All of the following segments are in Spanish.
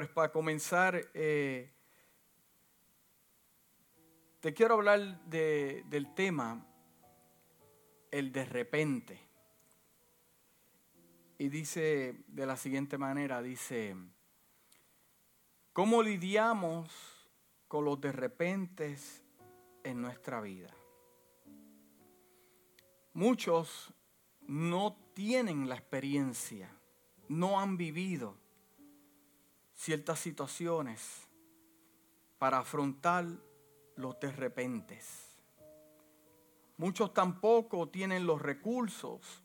Pues para comenzar, eh, te quiero hablar del tema, el de repente. Y dice de la siguiente manera, dice, ¿cómo lidiamos con los de repente en nuestra vida? Muchos no tienen la experiencia, no han vivido ciertas situaciones para afrontar los de repente. Muchos tampoco tienen los recursos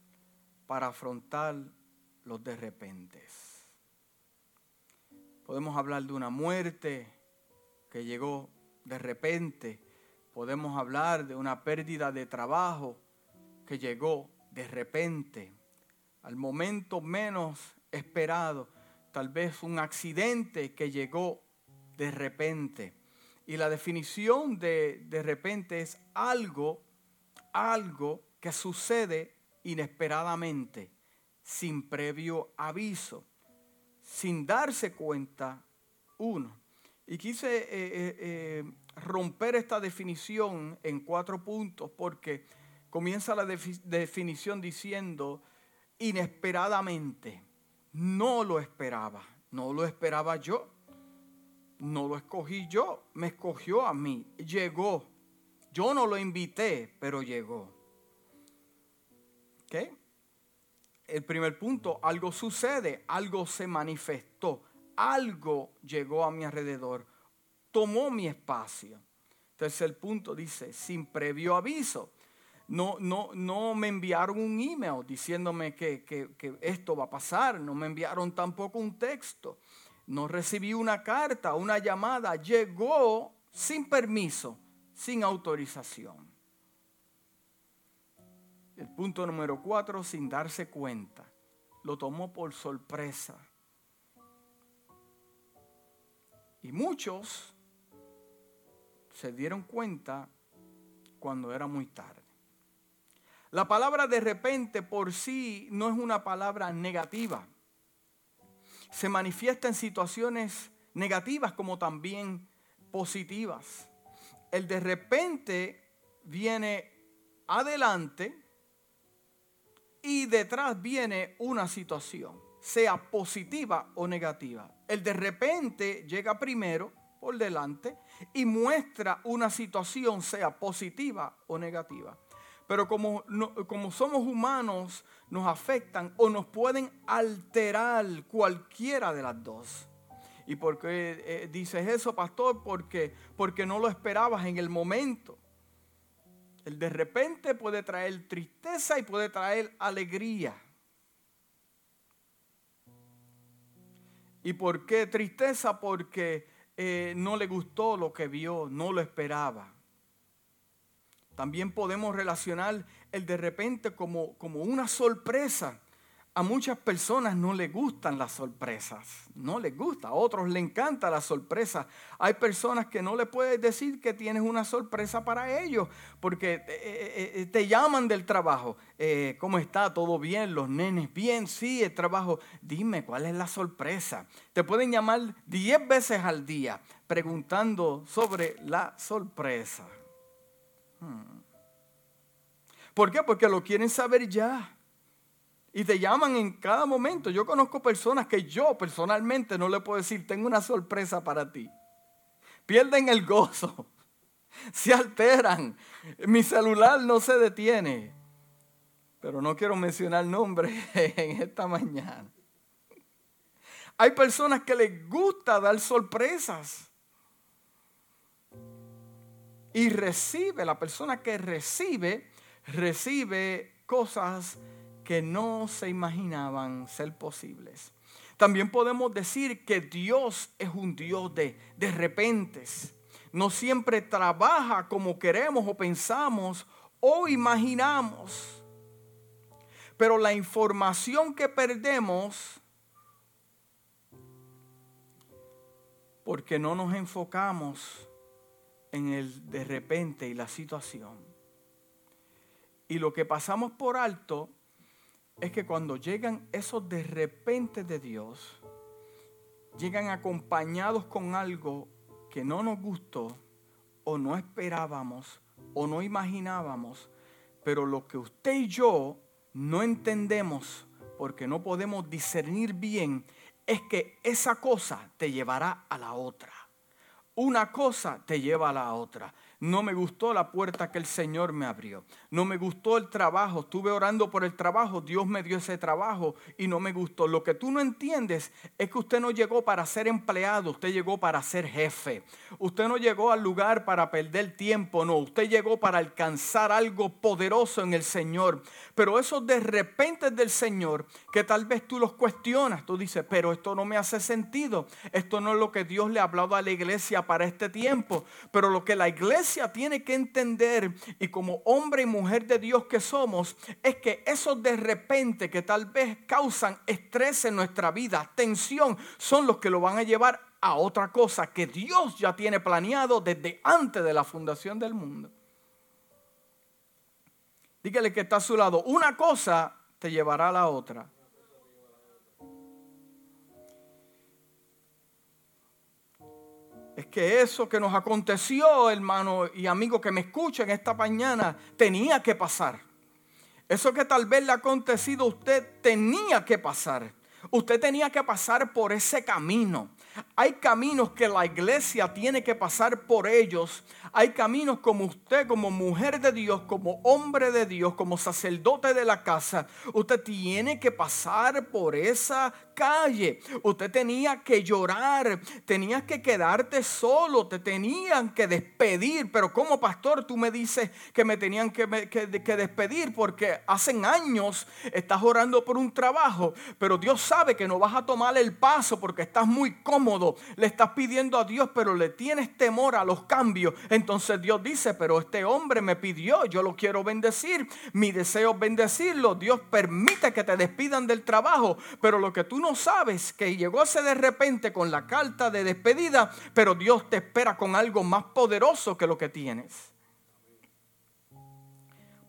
para afrontar los de repente. Podemos hablar de una muerte que llegó de repente. Podemos hablar de una pérdida de trabajo que llegó de repente, al momento menos esperado tal vez un accidente que llegó de repente. Y la definición de de repente es algo, algo que sucede inesperadamente, sin previo aviso, sin darse cuenta uno. Y quise eh, eh, eh, romper esta definición en cuatro puntos porque comienza la definición diciendo inesperadamente. No lo esperaba, no lo esperaba yo, no lo escogí yo, me escogió a mí, llegó. Yo no lo invité, pero llegó. ¿Ok? El primer punto, algo sucede, algo se manifestó, algo llegó a mi alrededor, tomó mi espacio. Tercer punto dice, sin previo aviso no, no, no me enviaron un email diciéndome que, que, esto va a pasar, no me enviaron tampoco un texto, no recibí una carta, una llamada, llegó sin permiso, sin autorización. El punto número cuatro, sin darse cuenta, lo tomó por sorpresa. Y muchos se dieron cuenta cuando era muy tarde. La palabra de repente por sí no es una palabra negativa. Se manifiesta en situaciones negativas como también positivas. El de repente viene adelante y detrás viene una situación, sea positiva o negativa. El de repente llega primero por delante y muestra una situación, sea positiva o negativa. Pero como, como somos humanos, nos afectan o nos pueden alterar cualquiera de las dos. ¿Y por qué eh, dices eso, pastor? Porque, porque no lo esperabas en el momento. El de repente puede traer tristeza y puede traer alegría. ¿Y por qué tristeza? Porque eh, no le gustó lo que vio, no lo esperaba. También podemos relacionar el de repente como, como una sorpresa. A muchas personas no les gustan las sorpresas, no les gusta, a otros les encanta la sorpresa. Hay personas que no le puedes decir que tienes una sorpresa para ellos, porque te, eh, eh, eh, llaman del trabajo. ¿Cómo está? ¿Todo bien? ¿Los nenes? Bien, sí, el trabajo. Dime, ¿cuál es la sorpresa? Te pueden llamar diez veces al día preguntando sobre la sorpresa. ¿Por qué? Porque lo quieren saber ya. Y te llaman en cada momento. Yo conozco personas que yo personalmente no le puedo decir, tengo una sorpresa para ti. Pierden el gozo. Se alteran. Mi celular no se detiene. Pero no quiero mencionar nombre en esta mañana. Hay personas que les gusta dar sorpresas y recibe, la persona que recibe, recibe cosas que no se imaginaban ser posibles. También podemos decir que Dios es un Dios de, de repentes. No siempre trabaja como queremos o pensamos o imaginamos. Pero la información que perdemos porque no nos enfocamos en el de repente y la situación. Y lo que pasamos por alto es que cuando llegan esos de repente de Dios, llegan acompañados con algo que no nos gustó o no esperábamos o no imaginábamos, pero lo que usted y yo no entendemos porque no podemos discernir bien es que esa cosa te llevará a la otra. Una cosa te lleva a la otra. No me gustó la puerta que el Señor me abrió. No me gustó el trabajo. Estuve orando por el trabajo. Dios me dio ese trabajo y no me gustó. Lo que tú no entiendes es que usted no llegó para ser empleado. Usted llegó para ser jefe. Usted no llegó al lugar para perder tiempo. No, usted llegó para alcanzar algo poderoso en el Señor. Pero esos de repente del Señor que tal vez tú los cuestionas. Tú dices, pero esto no me hace sentido. Esto no es lo que Dios le ha hablado a la iglesia para este tiempo. Pero lo que la iglesia tiene que entender y como hombre y mujer de Dios que somos es que esos de repente que tal vez causan estrés en nuestra vida, tensión, son los que lo van a llevar a otra cosa que Dios ya tiene planeado desde antes de la fundación del mundo. Dígale que está a su lado. Una cosa te llevará a la otra. Es que eso que nos aconteció, hermano y amigo que me escuchan esta mañana, tenía que pasar. Eso que tal vez le ha acontecido a usted tenía que pasar. Usted tenía que pasar por ese camino. Hay caminos que la iglesia tiene que pasar por ellos. Hay caminos como usted, como mujer de Dios, como hombre de Dios, como sacerdote de la casa. Usted tiene que pasar por esa calle. Usted tenía que llorar, tenías que quedarte solo, te tenían que despedir. Pero como pastor tú me dices que me tenían que, que, despedir porque hace años estás orando por un trabajo, pero Dios sabe que no vas a tomar el paso porque estás muy cómodo. Le estás pidiendo a Dios, pero le tienes temor a los cambios. Entonces Dios dice, pero este hombre me pidió, yo lo quiero bendecir. Mi deseo es bendecirlo. Dios permite que te despidan del trabajo, pero lo que tú no sabes que llegó ese de repente con la carta de despedida, pero Dios te espera con algo más poderoso que lo que tienes.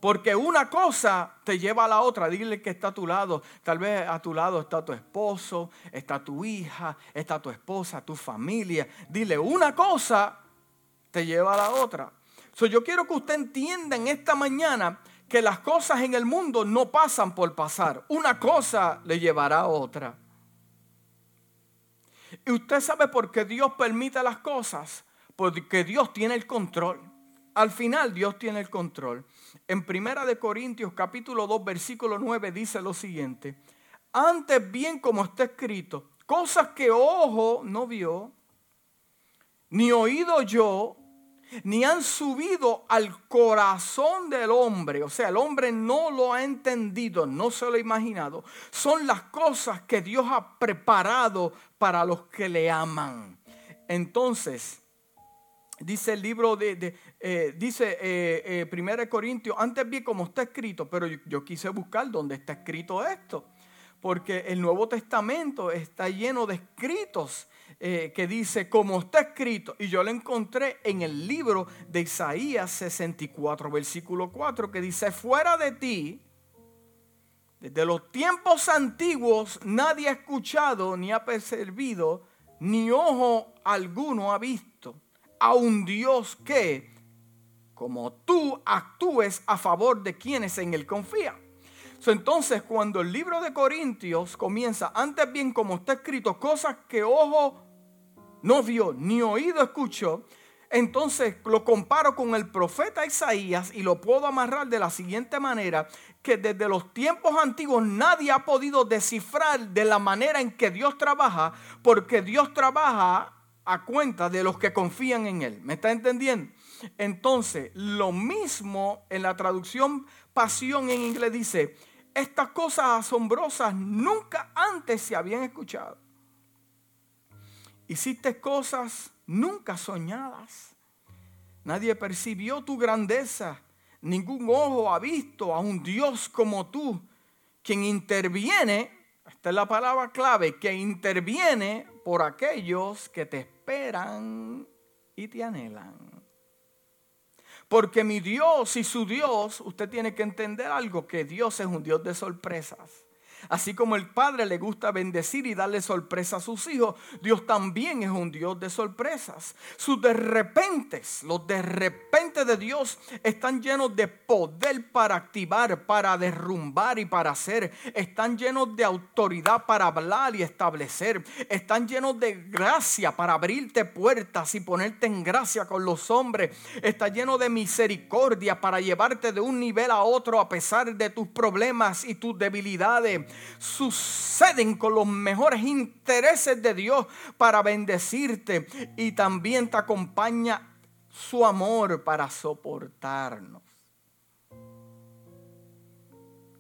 Porque una cosa te lleva a la otra. Dile que está a tu lado. Tal vez a tu lado está tu esposo, está tu hija, está tu esposa, tu familia. Dile, una cosa te lleva a la otra. So, yo quiero que usted entienda en esta mañana que las cosas en el mundo no pasan por pasar. Una cosa le llevará a otra. Y usted sabe por qué Dios permite las cosas. Porque Dios tiene el control. Al final Dios tiene el control. En Primera de Corintios capítulo 2 versículo 9 dice lo siguiente. Antes bien como está escrito, cosas que ojo no vio, ni oído yo, ni han subido al corazón del hombre, o sea, el hombre no lo ha entendido, no se lo ha imaginado, son las cosas que Dios ha preparado para los que le aman. Entonces, dice el libro de, eh, dice eh, eh, Corintios, antes vi como está escrito, pero yo, quise buscar dónde está escrito esto, porque el Nuevo Testamento está lleno de escritos eh, que dice, como está escrito, y yo lo encontré en el libro de Isaías 64, versículo 4, que dice, fuera de ti, desde los tiempos antiguos, nadie ha escuchado, ni ha percibido, ni ojo alguno ha visto a un Dios que, como tú, actúes a favor de quienes en él confían. entonces, cuando el libro de Corintios comienza, antes bien como está escrito, cosas que ojo no vio ni oído escuchó, entonces lo comparo con el profeta Isaías y lo puedo amarrar de la siguiente manera, que desde los tiempos antiguos nadie ha podido descifrar de la manera en que Dios trabaja, porque Dios trabaja a cuenta de los que confían en Él. ¿Me está entendiendo? Entonces, lo mismo en la traducción pasión en inglés dice, estas cosas asombrosas nunca antes se habían escuchado. Hiciste cosas nunca soñadas. Nadie percibió tu grandeza. Ningún ojo ha visto a un Dios como tú, quien interviene, esta es la palabra clave, que interviene por aquellos que te esperan y te anhelan. Porque mi Dios y su Dios, usted tiene que entender algo, que Dios es un Dios de sorpresas. Así como el Padre le gusta bendecir y darle sorpresa a sus hijos, Dios también es un Dios de sorpresas. Sus de repentes, los de repente de Dios están llenos de poder para activar, para derrumbar y para hacer. Están llenos de autoridad para hablar y establecer. Están llenos de gracia para abrirte puertas y ponerte en gracia con los hombres. Está lleno de misericordia para llevarte de un nivel a otro a pesar de tus problemas y tus debilidades suceden con los mejores intereses de Dios para bendecirte y también te acompaña su amor para soportarnos.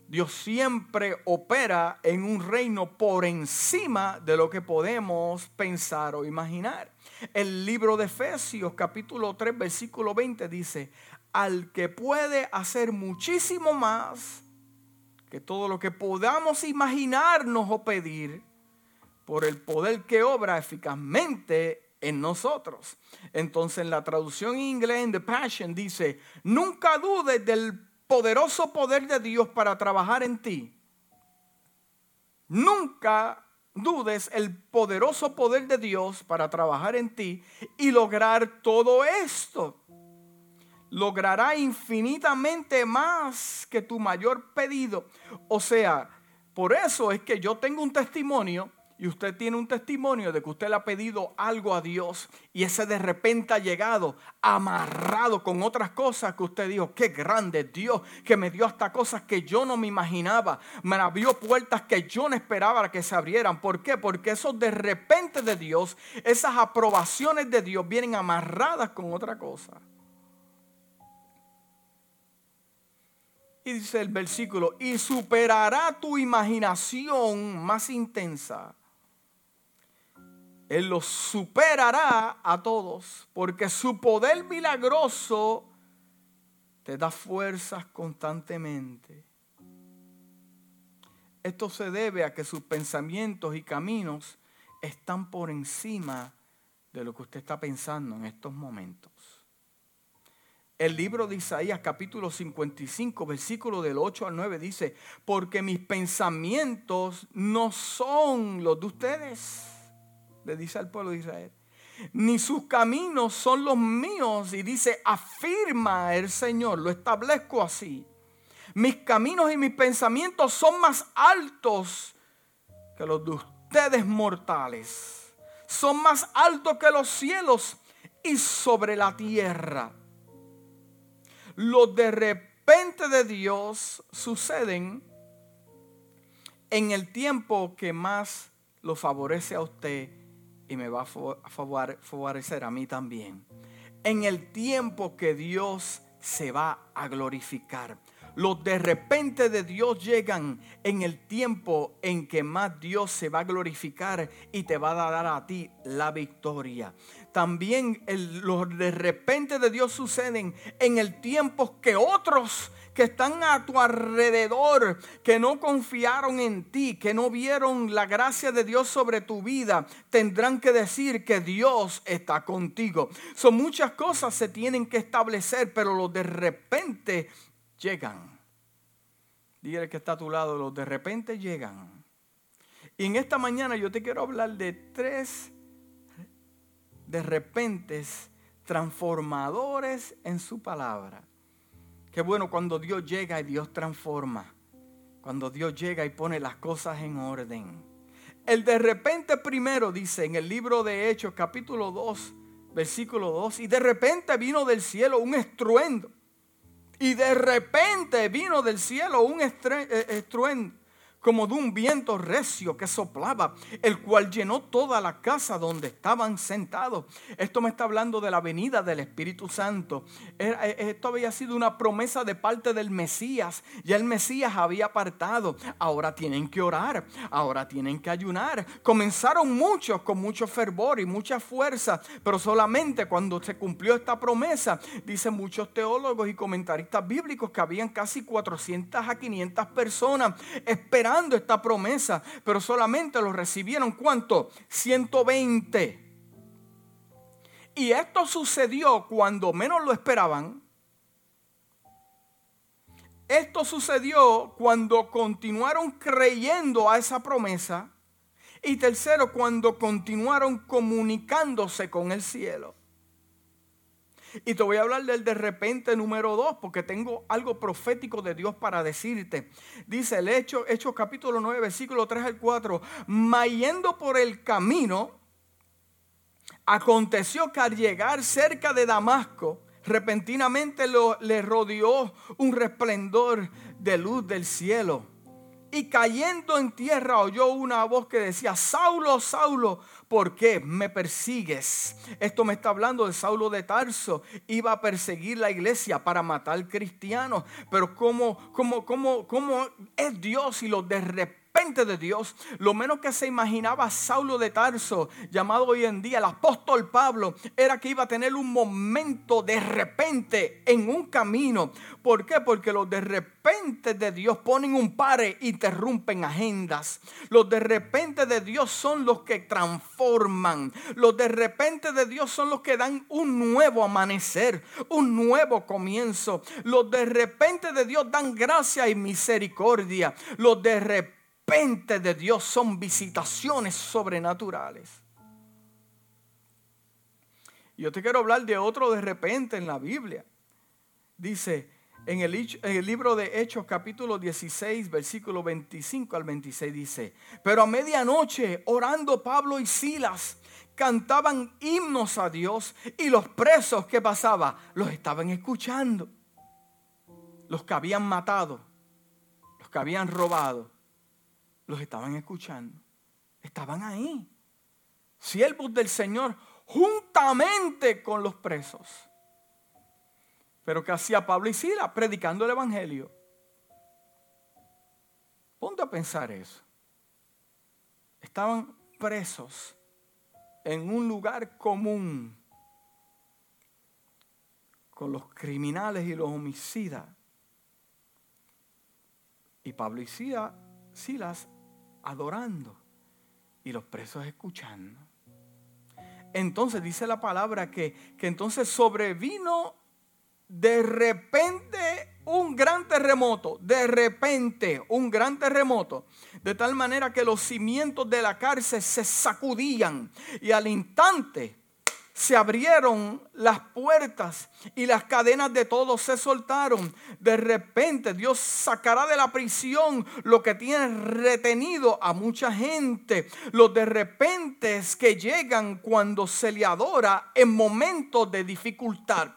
Dios siempre opera en un reino por encima de lo que podemos pensar o imaginar. El libro de Efesios capítulo 3 versículo 20 dice, al que puede hacer muchísimo más que todo lo que podamos imaginarnos o pedir por el poder que obra eficazmente en nosotros. Entonces en la traducción en inglés en The Passion dice, nunca dudes del poderoso poder de Dios para trabajar en ti. Nunca dudes el poderoso poder de Dios para trabajar en ti y lograr todo esto logrará infinitamente más que tu mayor pedido. O sea, por eso es que yo tengo un testimonio y usted tiene un testimonio de que usted le ha pedido algo a Dios y ese de repente ha llegado amarrado con otras cosas que usted dijo, qué grande Dios que me dio hasta cosas que yo no me imaginaba, me abrió puertas que yo no esperaba que se abrieran. ¿Por qué? Porque esos de repente de Dios, esas aprobaciones de Dios vienen amarradas con otra cosa. Y dice el versículo, y superará tu imaginación más intensa. Él los superará a todos, porque su poder milagroso te da fuerzas constantemente. Esto se debe a que sus pensamientos y caminos están por encima de lo que usted está pensando en estos momentos. El libro de Isaías capítulo 55, versículo del 8 al 9 dice, porque mis pensamientos no son los de ustedes, le dice al pueblo de Israel, ni sus caminos son los míos. Y dice, afirma el Señor, lo establezco así. Mis caminos y mis pensamientos son más altos que los de ustedes mortales. Son más altos que los cielos y sobre la tierra los de repente de Dios suceden en el tiempo que más lo favorece a usted y me va a favorecer a mí también. En el tiempo que Dios se va a glorificar. Los de repente de Dios llegan en el tiempo en que más Dios se va a glorificar y te va a dar a ti la victoria también los de repente de Dios suceden en el tiempo que otros que están a tu alrededor, que no confiaron en ti, que no vieron la gracia de Dios sobre tu vida, tendrán que decir que Dios está contigo. Son muchas cosas se tienen que establecer, pero los de repente llegan. Dile que está a tu lado, los de repente llegan. Y en esta mañana yo te quiero hablar de tres de repente transformadores en su palabra. Qué bueno cuando Dios llega y Dios transforma. Cuando Dios llega y pone las cosas en orden. El de repente primero dice en el libro de Hechos capítulo 2, versículo 2, y de repente vino del cielo un estruendo. Y de repente vino del cielo un eh, estruendo como de un viento recio que soplaba, el cual llenó toda la casa donde estaban sentados. Esto me está hablando de la venida del Espíritu Santo. Eh, esto había sido una promesa de parte del Mesías. Ya el Mesías había apartado. Ahora tienen que orar, ahora tienen que ayunar. Comenzaron muchos con mucho fervor y mucha fuerza, pero solamente cuando se cumplió esta promesa, dicen muchos teólogos y comentaristas bíblicos que habían casi 400 a 500 personas esperando esta promesa, pero solamente lo recibieron cuánto? 120. Y esto sucedió cuando menos lo esperaban. Esto sucedió cuando continuaron creyendo a esa promesa. Y tercero, cuando continuaron comunicándose con el cielo. Y te voy a hablar del de repente número dos, porque tengo algo profético de Dios para decirte. Dice el Hecho, Hechos capítulo 9, versículo 3 al 4. Mayendo por el camino, aconteció que al llegar cerca de Damasco, repentinamente le rodeó un resplendor de luz del cielo. Y cayendo en tierra oyó una voz que decía, Saulo, Saulo, ¿por qué me persigues? Esto me está hablando de Saulo de Tarso. Iba a perseguir la iglesia para matar cristianos. Pero ¿cómo, cómo, cómo, cómo es Dios y lo de de Dios, lo menos que se imaginaba Saulo de Tarso, llamado hoy en día el apóstol Pablo, era que iba a tener un momento de repente en un camino. ¿Por qué? Porque los de repente de Dios ponen un pare, interrumpen agendas. Los de repente de Dios son los que transforman. Los de repente de Dios son los que dan un nuevo amanecer, un nuevo comienzo. Los de repente de Dios dan gracia y misericordia. Los de repente repente de Dios son visitaciones sobrenaturales. Yo te quiero hablar de otro de repente en la Biblia. Dice en el, en el, libro de Hechos capítulo 16, versículo 25 al 26 dice, pero a medianoche orando Pablo y Silas cantaban himnos a Dios y los presos que pasaban los estaban escuchando. Los que habían matado, los que habían robado, los estaban escuchando. Estaban ahí. Siervos del Señor juntamente con los presos. Pero ¿qué hacía Pablo y Sila? Predicando el Evangelio. Ponte a pensar eso. Estaban presos en un lugar común con los criminales y los homicidas. Y Pablo y Silas adorando y los presos escuchando. Entonces dice la palabra que, que entonces sobrevino de repente un gran terremoto, de repente un gran terremoto, de tal manera que los cimientos de la cárcel se sacudían y al instante se abrieron las puertas y las cadenas de todos se soltaron. De repente Dios sacará de la prisión lo que tiene retenido a mucha gente. Los de repente que llegan cuando se le adora en momentos de dificultad.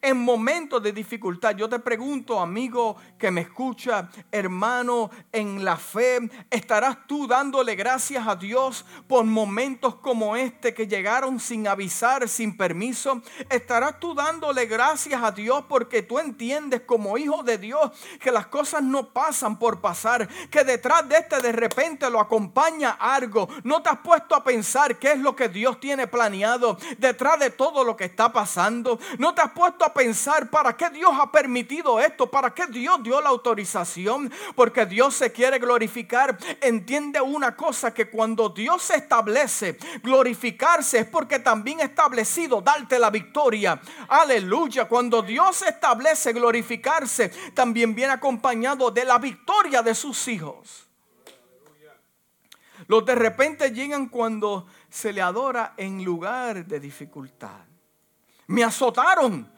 En momentos de dificultad. Yo te pregunto, amigo que me escucha, hermano en la fe, ¿estarás tú dándole gracias a Dios por momentos como este que llegaron sin avisar? Sin permiso? ¿Estarás tú dándole gracias a Dios porque tú entiendes como hijo de Dios que las cosas no pasan por pasar? Que detrás de este de repente lo acompaña algo. ¿No te has puesto a pensar qué es lo que Dios tiene planeado detrás de todo lo que está pasando? ¿No te has puesto a pensar para qué Dios ha permitido esto? ¿Para qué Dios dio la autorización? Porque Dios se quiere glorificar. Entiende una cosa que cuando Dios se establece, glorificarse es porque también establece darte la victoria. Aleluya. Cuando Dios establece glorificarse, también viene acompañado de la victoria de sus hijos. Los de repente llegan cuando se le adora en lugar de dificultad. Me azotaron,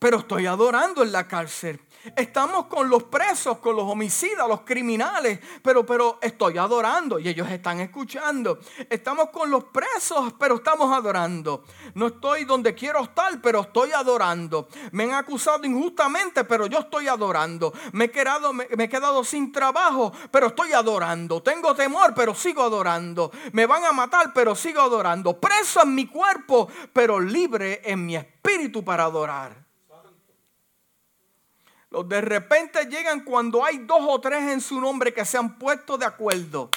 pero estoy adorando en la cárcel. Estamos con los presos, con los homicidas, los criminales, pero, pero estoy adorando y ellos están escuchando. Estamos con los presos, pero estamos adorando. No estoy donde quiero estar, pero estoy adorando. Me han acusado injustamente, pero yo estoy adorando. Me he quedado, me, he quedado sin trabajo, pero estoy adorando. Tengo temor, pero sigo adorando. Me van a matar, pero sigo adorando. Preso en mi cuerpo, pero libre en mi espíritu para adorar. Los de repente llegan cuando hay dos o tres en su nombre que se han puesto de acuerdo.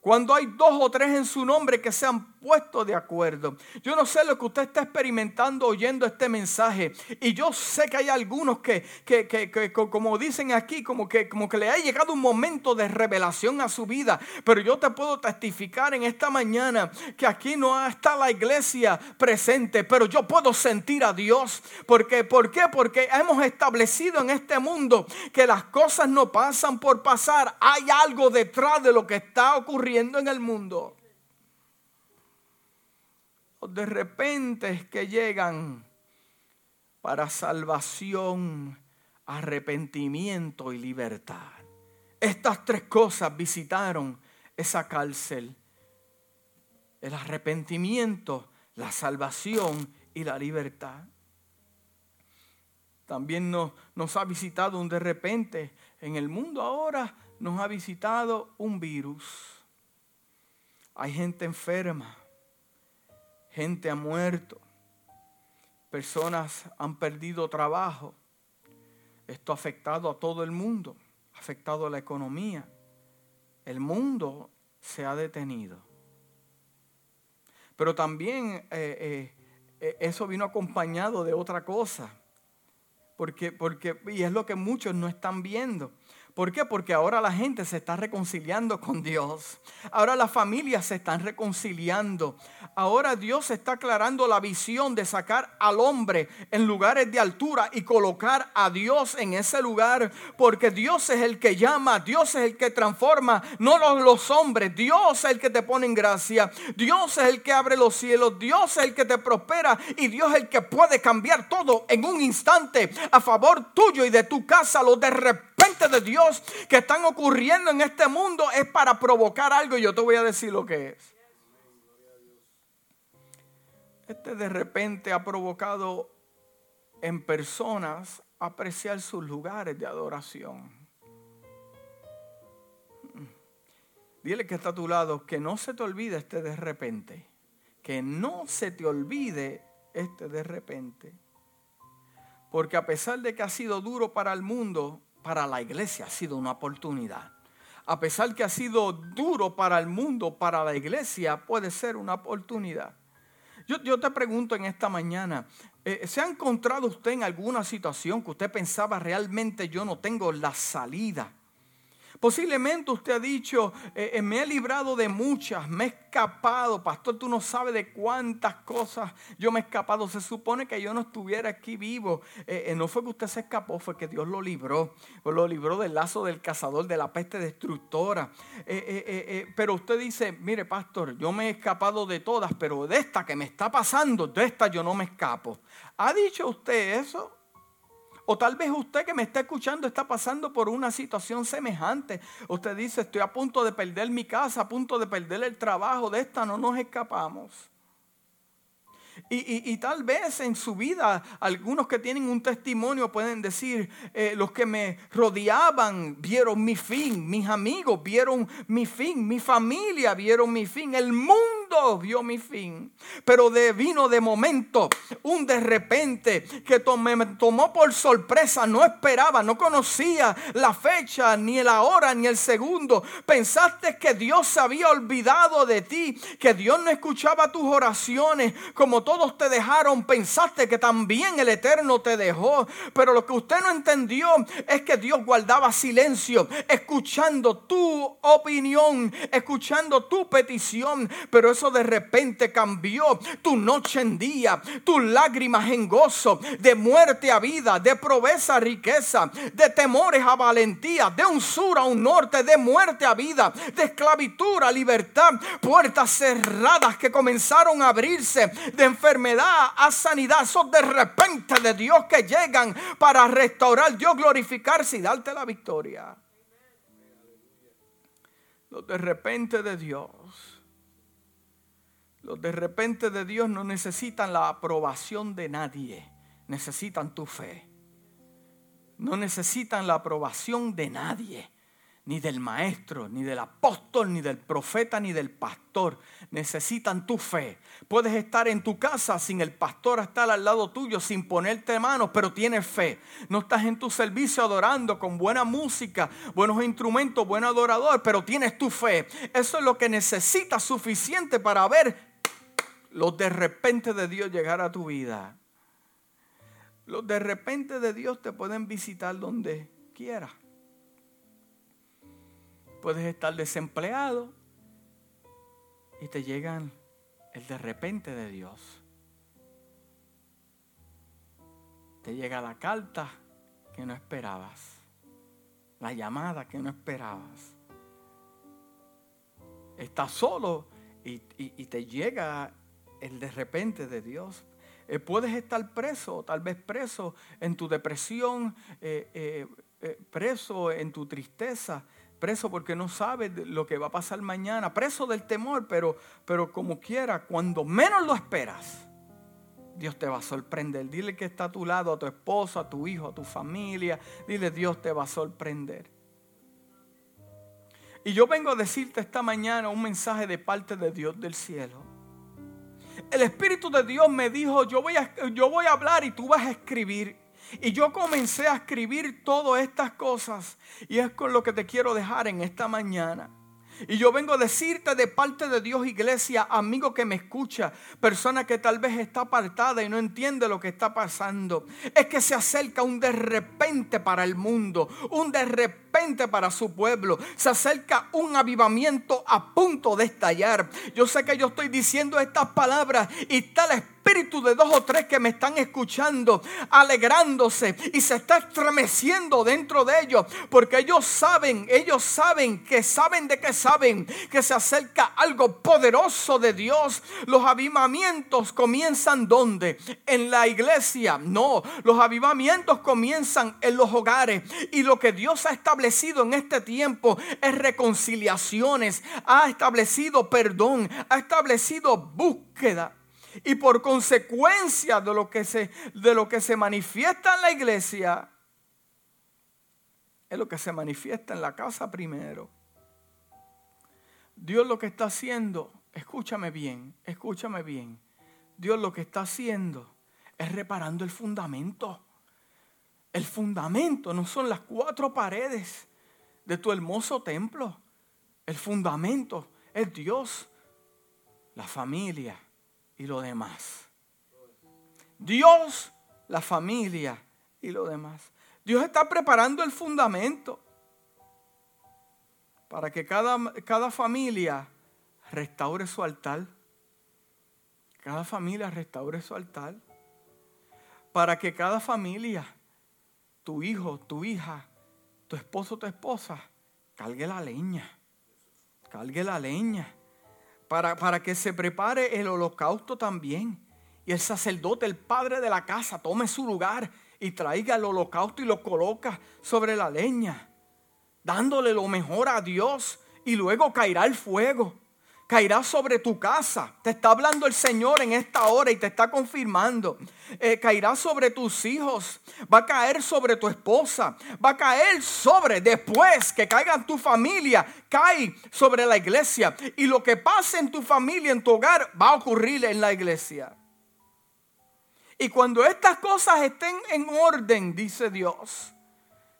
Cuando hay dos o tres en su nombre que se han puesto de acuerdo. Yo no sé lo que usted está experimentando oyendo este mensaje. Y yo sé que hay algunos que, que, que, que como dicen aquí, como que, como que le ha llegado un momento de revelación a su vida. Pero yo te puedo testificar en esta mañana que aquí no está la iglesia presente, pero yo puedo sentir a Dios. Porque, ¿Por qué? Porque hemos establecido en este mundo que las cosas no pasan por pasar. Hay algo detrás de lo que está ocurriendo en el mundo. De repente que llegan para salvación, arrepentimiento y libertad. Estas tres cosas visitaron esa cárcel. El arrepentimiento, la salvación y la libertad. También nos, nos, ha visitado un de repente. En el mundo ahora nos ha visitado un virus. Hay gente enferma. Gente ha muerto. Personas han perdido trabajo. Esto ha afectado a todo el mundo. Ha afectado a la economía. El mundo se ha detenido. Pero también eh, eh, eh, eso vino acompañado de otra cosa. Porque, porque, y es lo que muchos no están viendo. ¿Por qué? Porque ahora la gente se está reconciliando con Dios. Ahora las familias se están reconciliando. Ahora Dios está aclarando la visión de sacar al hombre en lugares de altura y colocar a Dios en ese lugar. Porque Dios es el que llama, Dios es el que transforma, no los, los hombres. Dios es el que te pone en gracia. Dios es el que abre los cielos. Dios es el que te prospera. Y Dios es el que puede cambiar todo en un instante a favor tuyo y de tu casa. Lo de repente de Dios que están ocurriendo en este mundo es para provocar algo y yo te voy a decir lo que es. Este de repente ha provocado en personas apreciar sus lugares de adoración. Dile que está a tu lado, que no se te olvide este de repente. Que no se te olvide este de repente. Porque a pesar de que ha sido duro para el mundo, para la iglesia ha sido una oportunidad. A pesar que ha sido duro para el mundo, para la iglesia puede ser una oportunidad. Yo, te pregunto en esta mañana, eh, ¿se ha encontrado usted en alguna situación que usted pensaba realmente yo no tengo la salida? Posiblemente usted ha dicho, eh, eh, me he librado de muchas, me he escapado. Pastor, tú no sabes de cuántas cosas yo me he escapado. Se supone que yo no estuviera aquí vivo. Eh, no fue que usted se escapó, fue que Dios lo libró. Lo libró del lazo del cazador, de la peste destructora. pero usted dice, mire, pastor, yo me he escapado de todas, pero de esta que me está pasando, de esta yo no me escapo. ¿Ha dicho usted eso? O tal vez usted que me está escuchando está pasando por una situación semejante. Usted dice, estoy a punto de perder mi casa, a punto de perder el trabajo, de esta no nos escapamos. Y, tal vez en su vida algunos que tienen un testimonio pueden decir, eh, los que me rodeaban vieron mi fin, mis amigos vieron mi fin, mi familia vieron mi fin, el mundo vio mi fin. Pero vino de momento un de repente que me tomó por sorpresa, no esperaba, no conocía la fecha, ni la hora, ni el segundo. Pensaste que Dios se había olvidado de ti, que Dios no escuchaba tus oraciones como todos te dejaron, pensaste que también el Eterno te dejó. Pero lo que usted no entendió es que Dios guardaba silencio, escuchando tu opinión, escuchando tu petición. Pero eso de repente cambió tu noche en día, tus lágrimas en gozo, de muerte a vida, de proveza a riqueza, de temores a valentía, de un sur a un norte, de muerte a vida, de esclavitud a libertad, puertas cerradas que comenzaron a abrirse, de enfermedad a sanidad. Son de repente de Dios que llegan para restaurar, Dios glorificarse y darte la victoria. Los de repente de Dios. Los de repente de Dios no necesitan la aprobación de nadie. Necesitan tu fe. No necesitan la aprobación de nadie ni del maestro, ni del apóstol, ni del profeta, ni del pastor. Necesitan tu fe. Puedes estar en tu casa sin el pastor estar al lado tuyo, sin ponerte manos, pero tienes fe. No estás en tu servicio adorando con buena música, buenos instrumentos, buen adorador, pero tienes tu fe. Eso es lo que necesitas suficiente para ver los de repente de Dios llegar a tu vida. Los de repente de Dios te pueden visitar donde quiera. Puedes estar desempleado y te llegan el de repente de Dios. Te llega la carta que no esperabas, la llamada que no esperabas. Estás solo y, te llega el de repente de Dios. Eh, puedes estar preso, tal vez preso en tu depresión, eh, eh, preso en tu tristeza, preso porque no sabes lo que va a pasar mañana, preso del temor, pero, pero como quiera, cuando menos lo esperas, Dios te va a sorprender. Dile que está a tu lado, a tu esposo, a tu hijo, a tu familia. Dile, Dios te va a sorprender. Y yo vengo a decirte esta mañana un mensaje de parte de Dios del cielo. El Espíritu de Dios me dijo, yo voy a, yo voy a hablar y tú vas a escribir. Y yo comencé a escribir todas estas cosas. Y es con lo que te quiero dejar en esta mañana. Y yo vengo a decirte de parte de Dios, iglesia, amigo que me escucha, persona que tal vez está apartada y no entiende lo que está pasando. Es que se acerca un de repente para el mundo, un de repente para su pueblo. Se acerca un avivamiento a punto de estallar. Yo sé que yo estoy diciendo estas palabras y tal espíritu de dos o tres que me están escuchando, alegrándose y se está estremeciendo dentro de ellos, porque ellos saben, ellos saben que saben de que saben que se acerca algo poderoso de Dios. Los avivamientos comienzan donde? En la iglesia. No, los avivamientos comienzan en los hogares y lo que Dios ha establecido en este tiempo es reconciliaciones, ha establecido perdón, ha establecido búsqueda y por consecuencia de lo que se, de lo que se manifiesta en la iglesia, es lo que se manifiesta en la casa primero. Dios lo que está haciendo, escúchame bien, escúchame bien. Dios lo que está haciendo es reparando el fundamento. El fundamento no son las cuatro paredes de tu hermoso templo. El fundamento es Dios, la familia, y lo demás. Dios, la familia y lo demás. Dios está preparando el fundamento para que cada, cada familia restaure su altar. Cada familia restaure su altar. Para que cada familia, tu hijo, tu hija, tu esposo, tu esposa, cargue la leña. Cargue la leña para, que se prepare el holocausto también. Y el sacerdote, el padre de la casa, tome su lugar y traiga el holocausto y lo coloca sobre la leña, dándole lo mejor a Dios y luego caerá el fuego caerá sobre tu casa. Te está hablando el Señor en esta hora y te está confirmando. Eh, caerá sobre tus hijos, va a caer sobre tu esposa, va a caer sobre, después que caiga tu familia, cae sobre la iglesia. Y lo que pase en tu familia, en tu hogar, va a ocurrir en la iglesia. Y cuando estas cosas estén en orden, dice Dios,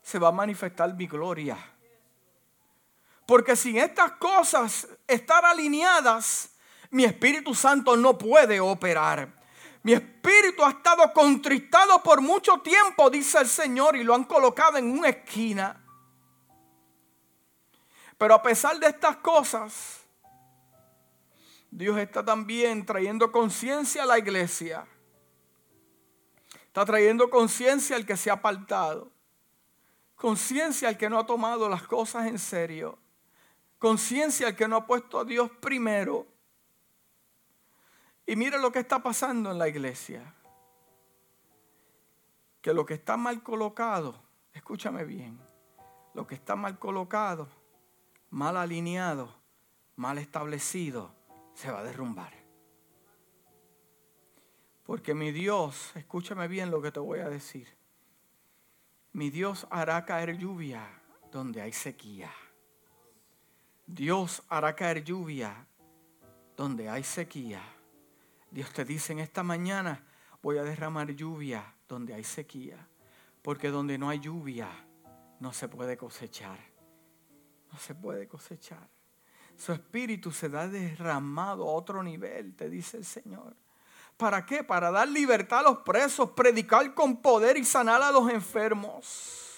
se va a manifestar mi gloria porque sin estas cosas estar alineadas, mi Espíritu Santo no puede operar. Mi espíritu ha estado contristado por mucho tiempo, dice el Señor, y lo han colocado en una esquina. Pero a pesar de estas cosas, Dios está también trayendo conciencia a la iglesia. Está trayendo conciencia al que se ha apartado. Conciencia al que no ha tomado las cosas en serio conciencia el que no ha puesto a Dios primero. Y mire lo que está pasando en la iglesia. Que lo que está mal colocado, escúchame bien, lo que está mal colocado, mal alineado, mal establecido, se va a derrumbar. Porque mi Dios, escúchame bien lo que te voy a decir, mi Dios hará caer lluvia donde hay sequía. Dios hará caer lluvia donde hay sequía. Dios te dice en esta mañana, voy a derramar lluvia donde hay sequía. Porque donde no hay lluvia, no se puede cosechar. No se puede cosechar. Su espíritu se da derramado a otro nivel, te dice el Señor. ¿Para qué? Para dar libertad a los presos, predicar con poder y sanar a los enfermos.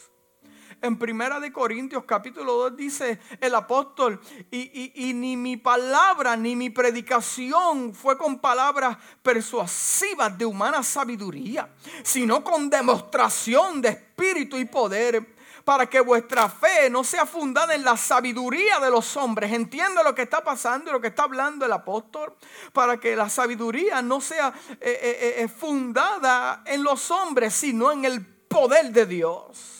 En Primera de Corintios capítulo 2 dice el apóstol, y, y, ni mi palabra ni mi predicación fue con palabras persuasivas de humana sabiduría, sino con demostración de espíritu y poder para que vuestra fe no sea fundada en la sabiduría de los hombres. Entiende lo que está pasando y lo que está hablando el apóstol. Para que la sabiduría no sea eh, eh, eh, fundada en los hombres, sino en el poder de Dios.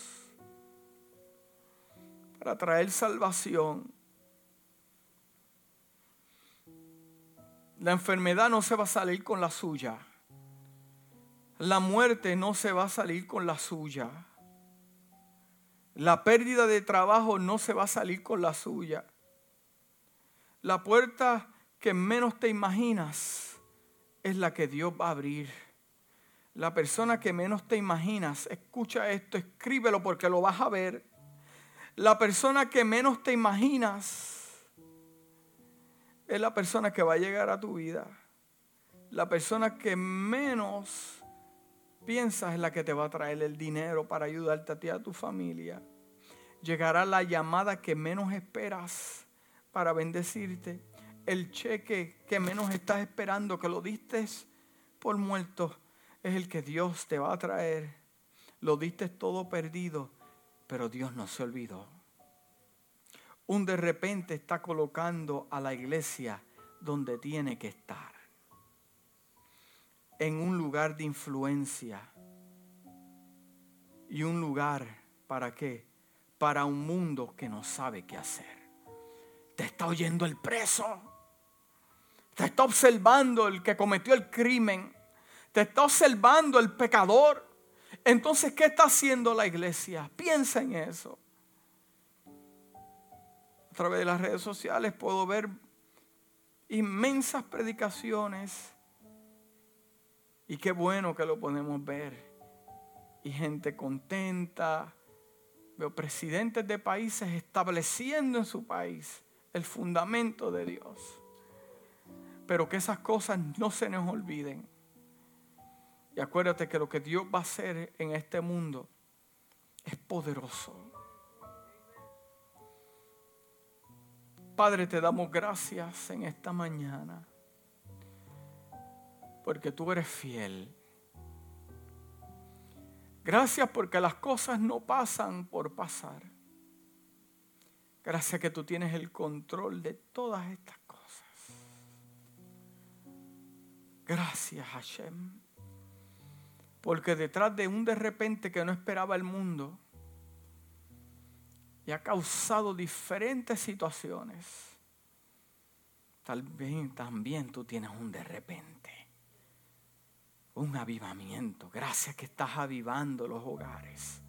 Para traer salvación. La enfermedad no se va a salir con la suya. La muerte no se va a salir con la suya. La pérdida de trabajo no se va a salir con la suya. La puerta que menos te imaginas es la que Dios va a abrir. La persona que menos te imaginas, escucha esto, escríbelo porque lo vas a ver. La persona que menos te imaginas es la persona que va a llegar a tu vida. La persona que menos piensas es la que te va a traer el dinero para ayudarte a ti y a tu familia. Llegará la llamada que menos esperas para bendecirte. El cheque que menos estás esperando, que lo diste por muerto, es el que Dios te va a traer. Lo diste todo perdido, pero Dios no se olvidó. Un de repente está colocando a la iglesia donde tiene que estar en un lugar de influencia y un lugar para qué? Para un mundo que no sabe qué hacer. Te está oyendo el preso. Te está observando el que cometió el crimen. Te está observando el pecador. Entonces, ¿qué está haciendo la iglesia? Piensa en eso. A través de las redes sociales puedo ver inmensas predicaciones y qué bueno que lo podemos ver. Y gente contenta. Veo presidentes de países estableciendo en su país el fundamento de Dios. Pero que esas cosas no se nos olviden. Y acuérdate que lo que Dios va a hacer en este mundo es poderoso. Padre, te damos gracias en esta mañana porque tú eres fiel. Gracias porque las cosas no pasan por pasar. Gracias que tú tienes el control de todas estas cosas. Gracias Hashem. Porque detrás de un de repente que no esperaba el mundo y ha causado diferentes situaciones, tal vez también tú tienes un de repente un avivamiento. Gracias que estás avivando los hogares.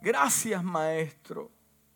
Gracias, Maestro